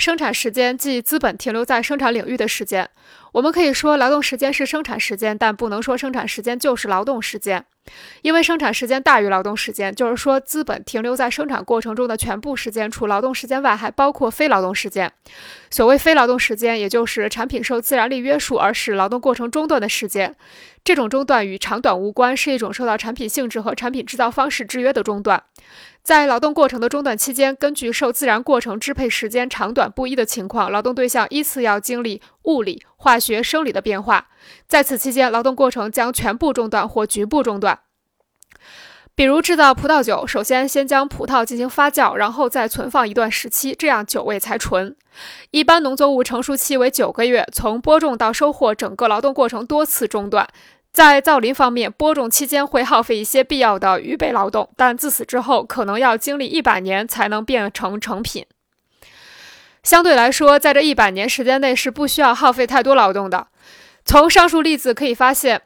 生产时间即资本停留在生产领域的时间。我们可以说，劳动时间是生产时间，但不能说生产时间就是劳动时间。因为生产时间大于劳动时间，就是说资本停留在生产过程中的全部时间，除劳动时间外，还包括非劳动时间。所谓非劳动时间，也就是产品受自然力约束而使劳动过程中断的时间。这种中断与长短无关，是一种受到产品性质和产品制造方式制约的中断。在劳动过程的中断期间，根据受自然过程支配时间长短不一的情况，劳动对象依次要经历物理、化学、生理的变化。在此期间，劳动过程将全部中断或局部中断。比如制造葡萄酒，首先先将葡萄进行发酵，然后再存放一段时期，这样酒味才纯。一般农作物成熟期为九个月，从播种到收获，整个劳动过程多次中断。在造林方面，播种期间会耗费一些必要的预备劳动，但自此之后可能要经历一百年才能变成成品。相对来说，在这一百年时间内是不需要耗费太多劳动的。从上述例子可以发现，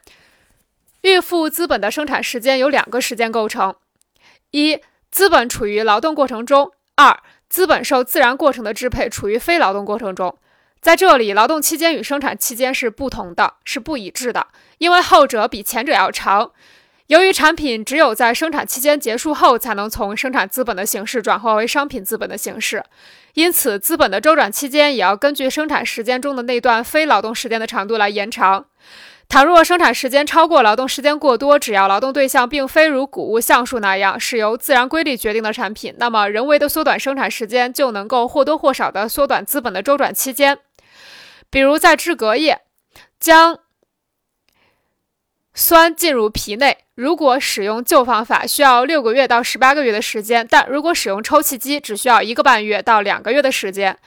预付资本的生产时间有两个时间构成：一、资本处于劳动过程中；二、资本受自然过程的支配，处于非劳动过程中。在这里，劳动期间与生产期间是不同的，是不一致的，因为后者比前者要长。由于产品只有在生产期间结束后才能从生产资本的形式转化为商品资本的形式，因此资本的周转期间也要根据生产时间中的那段非劳动时间的长度来延长。倘若生产时间超过劳动时间过多，只要劳动对象并非如谷物橡树那样是由自然规律决定的产品，那么人为的缩短生产时间就能够或多或少的缩短资本的周转期间。比如在制革业，将酸进入皮内，如果使用旧方法，需要六个月到十八个月的时间；但如果使用抽气机，只需要一个半月到两个月的时间。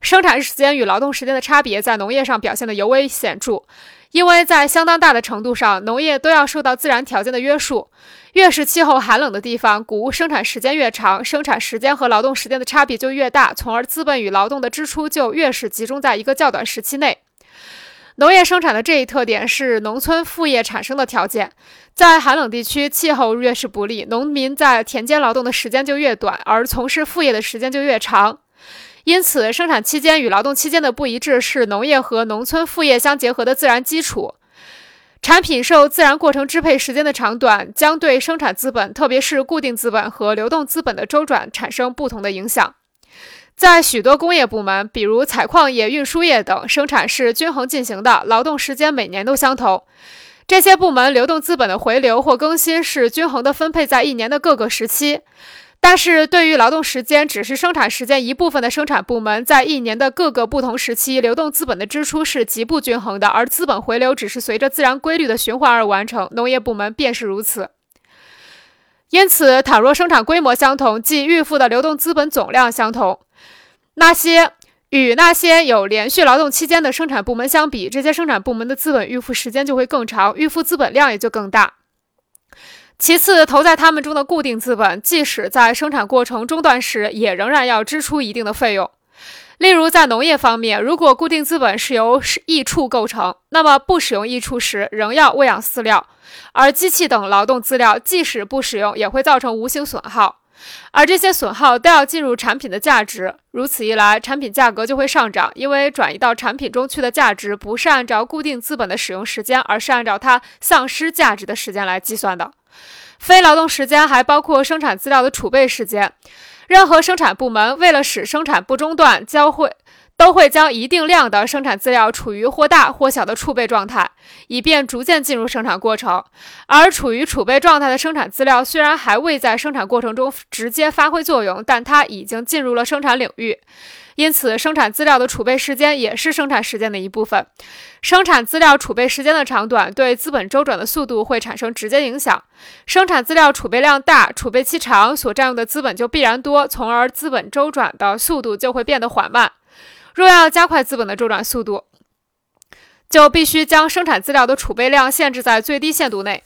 生产时间与劳动时间的差别在农业上表现得尤为显著，因为在相当大的程度上，农业都要受到自然条件的约束。越是气候寒冷的地方，谷物生产时间越长，生产时间和劳动时间的差别就越大，从而资本与劳动的支出就越是集中在一个较短时期内。农业生产的这一特点是农村副业产生的条件。在寒冷地区，气候越是不利，农民在田间劳动的时间就越短，而从事副业的时间就越长。因此，生产期间与劳动期间的不一致是农业和农村副业相结合的自然基础。产品受自然过程支配时间的长短，将对生产资本，特别是固定资本和流动资本的周转产生不同的影响。在许多工业部门，比如采矿业、运输业等，生产是均衡进行的，劳动时间每年都相同。这些部门流动资本的回流或更新是均衡地分配在一年的各个时期。但是对于劳动时间只是生产时间一部分的生产部门，在一年的各个不同时期，流动资本的支出是极不均衡的，而资本回流只是随着自然规律的循环而完成。农业部门便是如此。因此，倘若生产规模相同，即预付的流动资本总量相同，那些与那些有连续劳动期间的生产部门相比，这些生产部门的资本预付时间就会更长，预付资本量也就更大。其次，投在他们中的固定资本，即使在生产过程中断时，也仍然要支出一定的费用。例如，在农业方面，如果固定资本是由益畜构成，那么不使用益畜时，仍要喂养饲料；而机器等劳动资料，即使不使用，也会造成无形损耗，而这些损耗都要进入产品的价值。如此一来，产品价格就会上涨，因为转移到产品中去的价值不是按照固定资本的使用时间，而是按照它丧失价值的时间来计算的。非劳动时间还包括生产资料的储备时间。任何生产部门为了使生产不中断，将会都会将一定量的生产资料处于或大或小的储备状态，以便逐渐进入生产过程。而处于储备状态的生产资料虽然还未在生产过程中直接发挥作用，但它已经进入了生产领域。因此，生产资料的储备时间也是生产时间的一部分。生产资料储备时间的长短对资本周转的速度会产生直接影响。生产资料储备量大、储备期长，所占用的资本就必然多，从而资本周转的速度就会变得缓慢。若要加快资本的周转速度，就必须将生产资料的储备量限制在最低限度内。